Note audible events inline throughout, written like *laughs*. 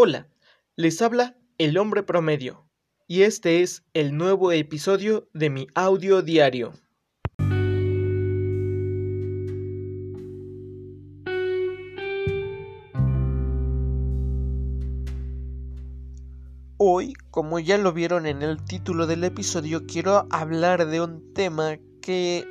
Hola, les habla el hombre promedio y este es el nuevo episodio de mi audio diario. Hoy, como ya lo vieron en el título del episodio, quiero hablar de un tema que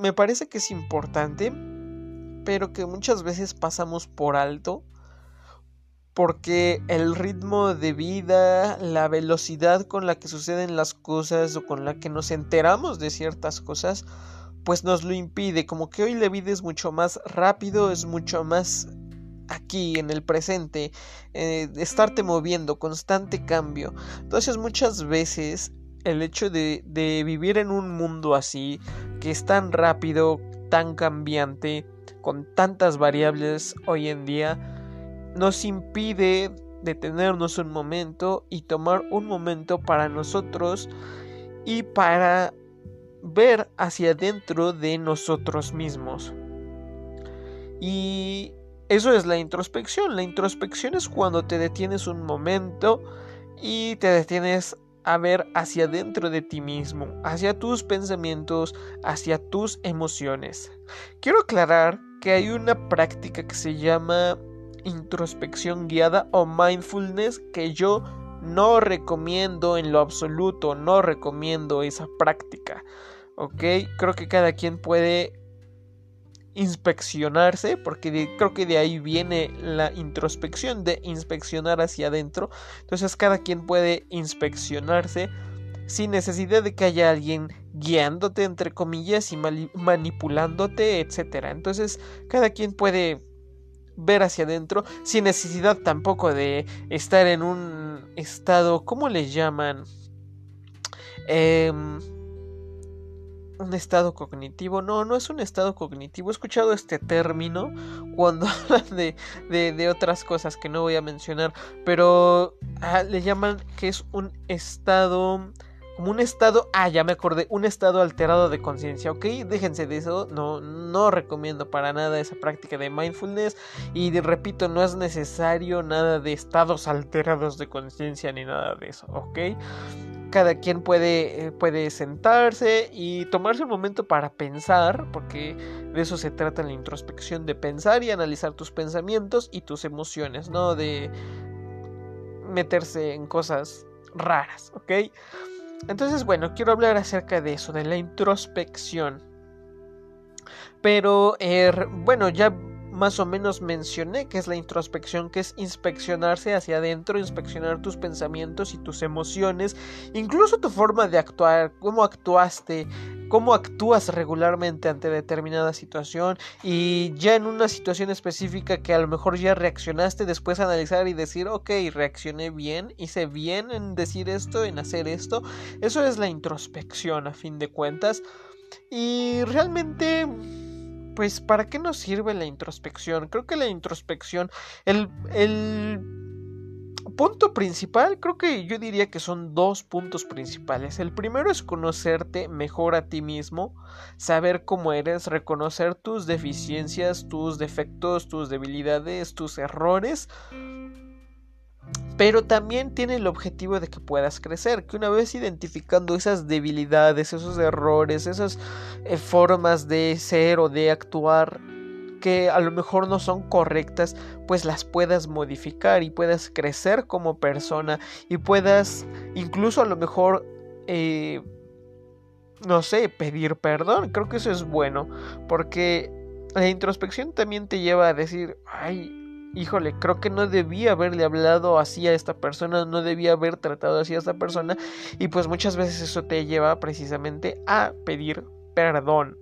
me parece que es importante, pero que muchas veces pasamos por alto porque el ritmo de vida, la velocidad con la que suceden las cosas o con la que nos enteramos de ciertas cosas, pues nos lo impide, como que hoy la vida es mucho más rápido, es mucho más aquí en el presente, eh, estarte moviendo, constante cambio. Entonces muchas veces el hecho de, de vivir en un mundo así, que es tan rápido, tan cambiante, con tantas variables hoy en día, nos impide detenernos un momento y tomar un momento para nosotros y para ver hacia adentro de nosotros mismos. Y eso es la introspección. La introspección es cuando te detienes un momento y te detienes a ver hacia adentro de ti mismo, hacia tus pensamientos, hacia tus emociones. Quiero aclarar que hay una práctica que se llama introspección guiada o mindfulness que yo no recomiendo en lo absoluto, no recomiendo esa práctica. ¿Ok? Creo que cada quien puede inspeccionarse, porque creo que de ahí viene la introspección, de inspeccionar hacia adentro. Entonces cada quien puede inspeccionarse sin necesidad de que haya alguien guiándote, entre comillas, y manipulándote, etc. Entonces cada quien puede ver hacia adentro sin necesidad tampoco de estar en un estado, ¿cómo le llaman? Em, un estado cognitivo. No, no es un estado cognitivo. He escuchado este término cuando *laughs* hablan de, de, otras cosas que no voy a mencionar. Pero ah, le llaman que es un estado como un estado, ah, ya me acordé, un estado alterado de conciencia, ¿ok? Déjense de eso, no, no recomiendo para nada esa práctica de mindfulness y repito, no es necesario nada de estados alterados de conciencia ni nada de eso, ¿ok? Cada quien puede, eh, puede sentarse y tomarse un momento para pensar, porque de eso se trata la introspección, de pensar y analizar tus pensamientos y tus emociones, no de meterse en cosas raras, ¿ok? Entonces, bueno, quiero hablar acerca de eso, de la introspección. Pero, er, bueno, ya más o menos mencioné que es la introspección, que es inspeccionarse hacia adentro, inspeccionar tus pensamientos y tus emociones, incluso tu forma de actuar, cómo actuaste, cómo actúas regularmente ante determinada situación y ya en una situación específica que a lo mejor ya reaccionaste, después analizar y decir, ok, reaccioné bien, hice bien en decir esto, en hacer esto. Eso es la introspección a fin de cuentas. Y realmente pues ¿para qué nos sirve la introspección? Creo que la introspección, el, el punto principal, creo que yo diría que son dos puntos principales. El primero es conocerte mejor a ti mismo, saber cómo eres, reconocer tus deficiencias, tus defectos, tus debilidades, tus errores pero también tiene el objetivo de que puedas crecer, que una vez identificando esas debilidades, esos errores, esas eh, formas de ser o de actuar que a lo mejor no son correctas, pues las puedas modificar y puedas crecer como persona y puedas incluso a lo mejor, eh, no sé, pedir perdón. Creo que eso es bueno, porque la introspección también te lleva a decir, ay, híjole, creo que no debía haberle hablado así a esta persona, no debía haber tratado así a esta persona y pues muchas veces eso te lleva precisamente a pedir perdón.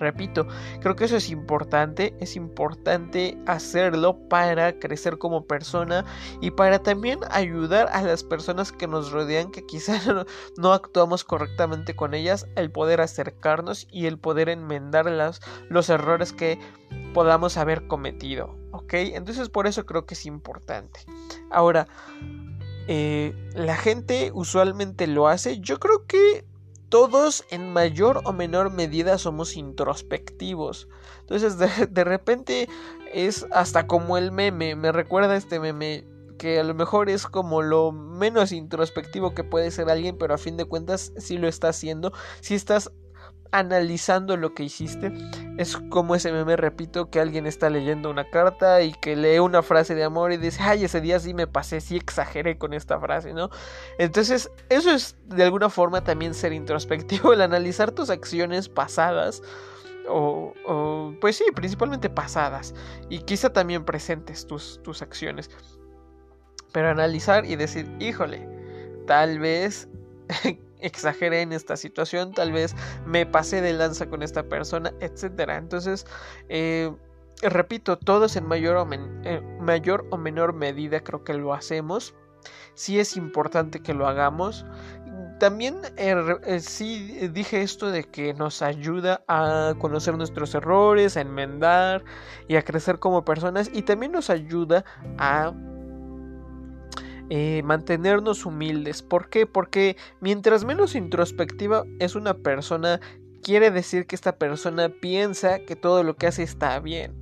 Repito, creo que eso es importante, es importante hacerlo para crecer como persona y para también ayudar a las personas que nos rodean que quizás *laughs* no, actuamos correctamente con ellas, el poder acercarnos y el poder enmendar los errores que podamos haber cometido. ¿Ok? Entonces por eso creo que es importante. Ahora, eh, la gente usualmente lo hace. Yo creo que todos en mayor o menor medida somos introspectivos. Entonces de, repente es hasta como el meme, me recuerda este meme que a lo mejor es como lo menos introspectivo que puede ser alguien, pero a fin de cuentas sí lo está haciendo, si estás analizando lo que hiciste. Es como ese meme, repito, que alguien está leyendo una carta y que lee una frase de amor y dice, ay, ese día sí me pasé, sí exageré con esta frase, ¿no? Entonces, eso es de alguna forma también ser introspectivo, el analizar tus acciones pasadas. O, o pues sí, principalmente pasadas y quizá también presentes tus, tus acciones. Pero analizar y decir, híjole, tal vez exageré en esta situación, tal vez me pasé de lanza con esta persona, etc. Entonces, eh, repito, todos en mayor o, eh, mayor o menor medida creo que lo hacemos. Sí es importante que lo hagamos. También eh, sí dije esto de que nos ayuda a conocer nuestros errores, a enmendar y a crecer como personas y también nos ayuda a eh, mantenernos humildes. ¿Por qué? Porque mientras menos introspectiva es una persona, quiere decir que esta persona piensa que todo lo que hace está bien.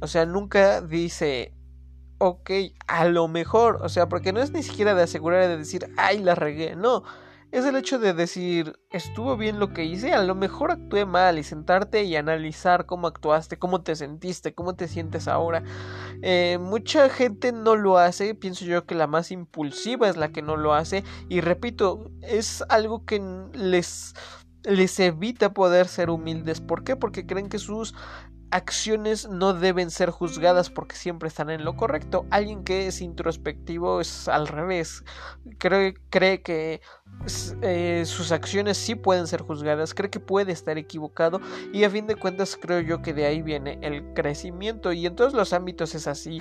O sea, nunca dice, ok, a lo mejor, o sea, porque no es ni siquiera de asegurar de decir, ay, la regué, no, es el hecho de decir, estuvo bien lo que hice, a lo mejor actué mal y sentarte y analizar cómo actuaste, cómo te sentiste, cómo te sientes ahora. Eh, mucha gente no lo hace, pienso yo que la más impulsiva es la que no lo hace y repito, es algo que les les evita poder ser humildes. ¿Por qué? Porque creen que sus acciones no deben ser juzgadas porque siempre están en lo correcto. Alguien que es introspectivo es al revés. Cree, cree que eh, sus acciones sí pueden ser juzgadas, cree que puede estar equivocado y a fin de cuentas creo yo que de ahí viene el crecimiento y en todos los ámbitos es así.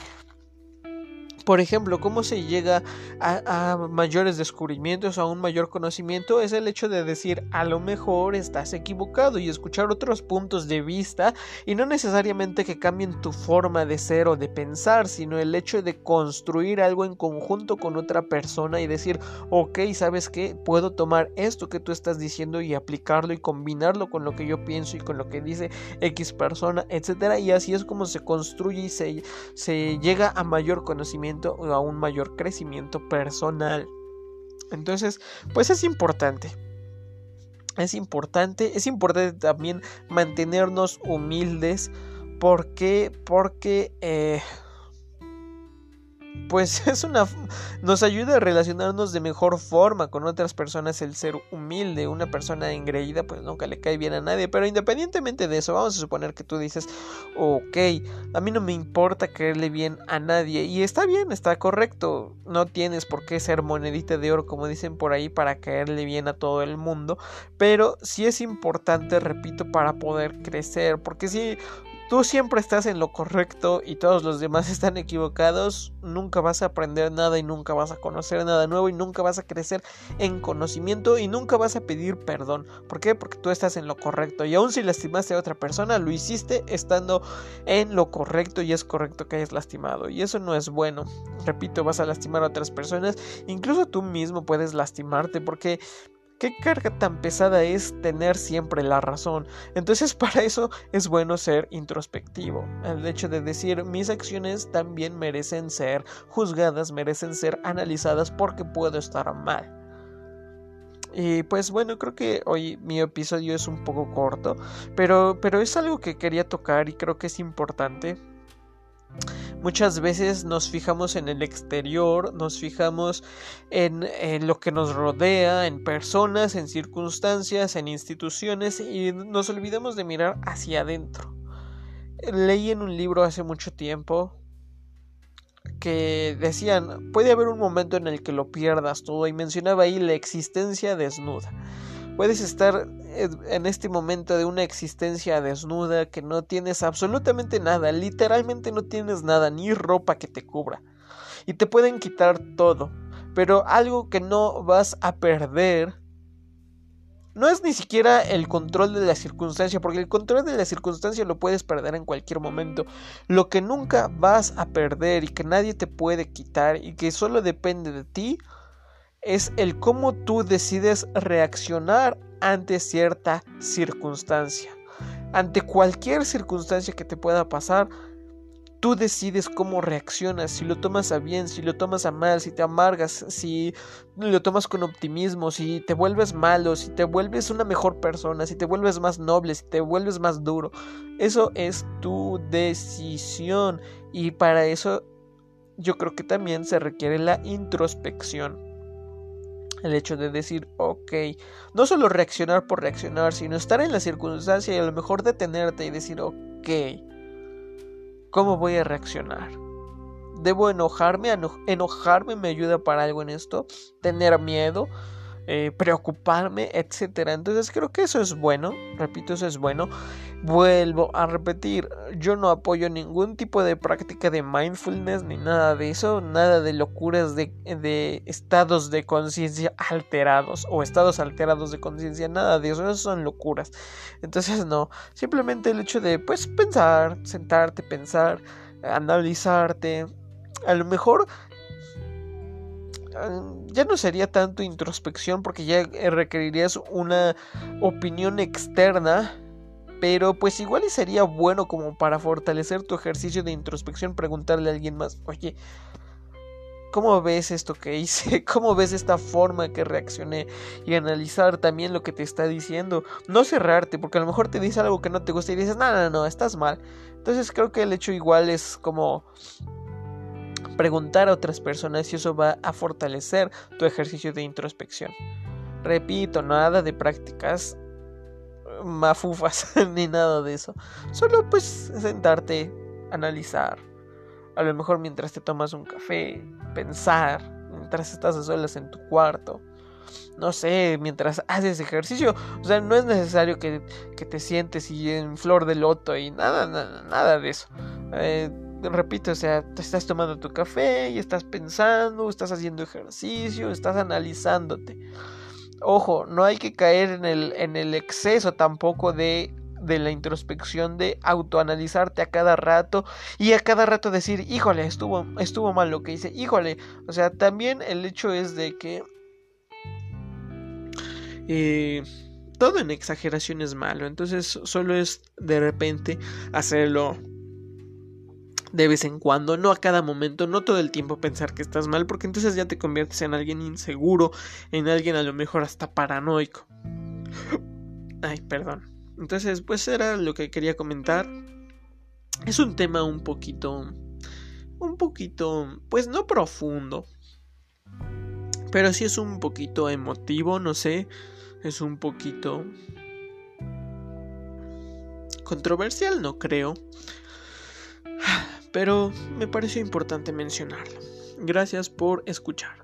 Por ejemplo, cómo se llega a, mayores descubrimientos, a un mayor conocimiento, es el hecho de decir a lo mejor estás equivocado y escuchar otros puntos de vista y no necesariamente que cambien tu forma de ser o de pensar, sino el hecho de construir algo en conjunto con otra persona y decir, ok, ¿sabes qué? Puedo tomar esto que tú estás diciendo y aplicarlo y combinarlo con lo que yo pienso y con lo que dice X persona, etcétera, y así es como se construye y se, se llega a mayor conocimiento o a un mayor crecimiento personal. Entonces, pues es importante. Es importante, es importante también mantenernos humildes. ¿Por qué? Porque eh, pues *laughs* es una nos ayuda a relacionarnos de mejor forma con otras personas el ser humilde una persona engreída pues nunca le cae bien a nadie pero independientemente de eso vamos a suponer que tú dices ok a mí no me importa caerle bien a nadie y está bien está correcto no tienes por qué ser monedita de oro como dicen por ahí para caerle bien a todo el mundo pero sí es importante repito para poder crecer porque si tú siempre estás en lo correcto y todos los demás *laughs* están equivocados, nunca vas a aprender nada y nunca vas a conocer nada nuevo y nunca vas a crecer en conocimiento y nunca vas a pedir perdón. ¿Por qué? Porque tú estás en lo correcto y aun si lastimaste a otra persona, lo hiciste estando en lo correcto y es correcto que hayas lastimado y eso no es bueno. Repito, vas a lastimar a otras personas, incluso tú mismo puedes lastimarte porque ¿Qué carga tan pesada es tener siempre la razón? Entonces *laughs* para eso es bueno ser introspectivo. El hecho de decir mis acciones también merecen ser juzgadas, merecen ser analizadas porque puedo estar mal. Y pues bueno, creo que hoy mi episodio es un poco corto, pero, pero es algo que quería tocar y creo que es importante Muchas veces nos fijamos en el exterior, nos fijamos en, lo que nos rodea, en personas, en circunstancias, en instituciones y nos olvidamos de mirar hacia adentro. Leí en un libro hace mucho tiempo que decían, puede haber un momento en el que lo pierdas todo y mencionaba ahí la existencia desnuda. Puedes estar en este momento de una existencia desnuda que no tienes absolutamente nada, literalmente no tienes nada, ni ropa que te cubra. Y te pueden quitar todo, pero algo que no vas a perder no es ni siquiera el control de la circunstancia, porque el control de la circunstancia lo puedes perder en cualquier momento. Lo que nunca vas a perder y que nadie te puede quitar y que solo depende de ti es el cómo tú decides reaccionar ante cierta circunstancia. Ante cualquier circunstancia que te pueda pasar, Tú decides cómo reaccionas, si lo tomas a bien, si lo tomas a mal, si te amargas, si lo tomas con optimismo, si te vuelves malo, si te vuelves una mejor persona, si te vuelves más noble, si te vuelves más duro. Eso es tu decisión y para eso yo creo que también se requiere la introspección. El hecho de decir, ok, no solo reaccionar por reaccionar, sino estar en la circunstancia y a lo mejor detenerte y decir, ok, ¿Cómo voy a reaccionar? ¿Debo enojarme? ¿Enojarme me ayuda para algo en esto? ¿Tener miedo? Eh, preocuparme, etcétera. Entonces creo que eso es bueno, repito, eso es bueno. Vuelvo a repetir, yo no apoyo ningún tipo de práctica de mindfulness ni nada de eso, nada de locuras de, de estados de conciencia alterados o estados alterados de conciencia, nada de eso, eso son locuras. Entonces no, simplemente el hecho de pues pensar, sentarte, pensar, analizarte, a lo mejor ya no sería tanto introspección porque ya requerirías una opinión externa pero pues igual y sería bueno como para fortalecer tu ejercicio de introspección preguntarle a alguien más, oye, ¿cómo ves esto que hice? *laughs* ¿Cómo ves esta forma que reaccioné? Y analizar también lo que te está diciendo. No cerrarte, porque a lo mejor te dice algo que no te gusta y dices, no, no, no, estás mal. Entonces creo que el hecho igual es como preguntar a otras personas y eso va a fortalecer tu ejercicio de introspección. Repito, nada de prácticas mafufas *laughs* ni nada de eso. Solo pues sentarte, analizar. A lo mejor mientras te tomas un café, pensar, mientras estás a solas en tu cuarto. No sé, mientras haces ejercicio. O sea, no es necesario que, te sientes y en flor de loto y nada, nada, nada de eso. Eh, repito, o sea, te estás tomando tu café y estás pensando, estás haciendo ejercicio, estás analizándote. Ojo, no hay que caer en el, en el exceso tampoco de, de la introspección, de autoanalizarte a cada rato y a cada rato decir, híjole, estuvo, estuvo mal lo que hice, híjole. O sea, también el hecho es de que... Eh, todo en exageración es malo, entonces solo es de repente hacerlo de vez en cuando, no a cada momento, no todo el tiempo pensar que estás mal, porque entonces ya te conviertes en alguien inseguro, en alguien a lo mejor hasta paranoico. Ay, perdón. Entonces, pues era lo que quería comentar. Es un tema un poquito, un poquito, pues no profundo, pero sí es un poquito emotivo, no sé, es un poquito controversial, no creo pero me pareció importante mencionarlo. Gracias por escuchar.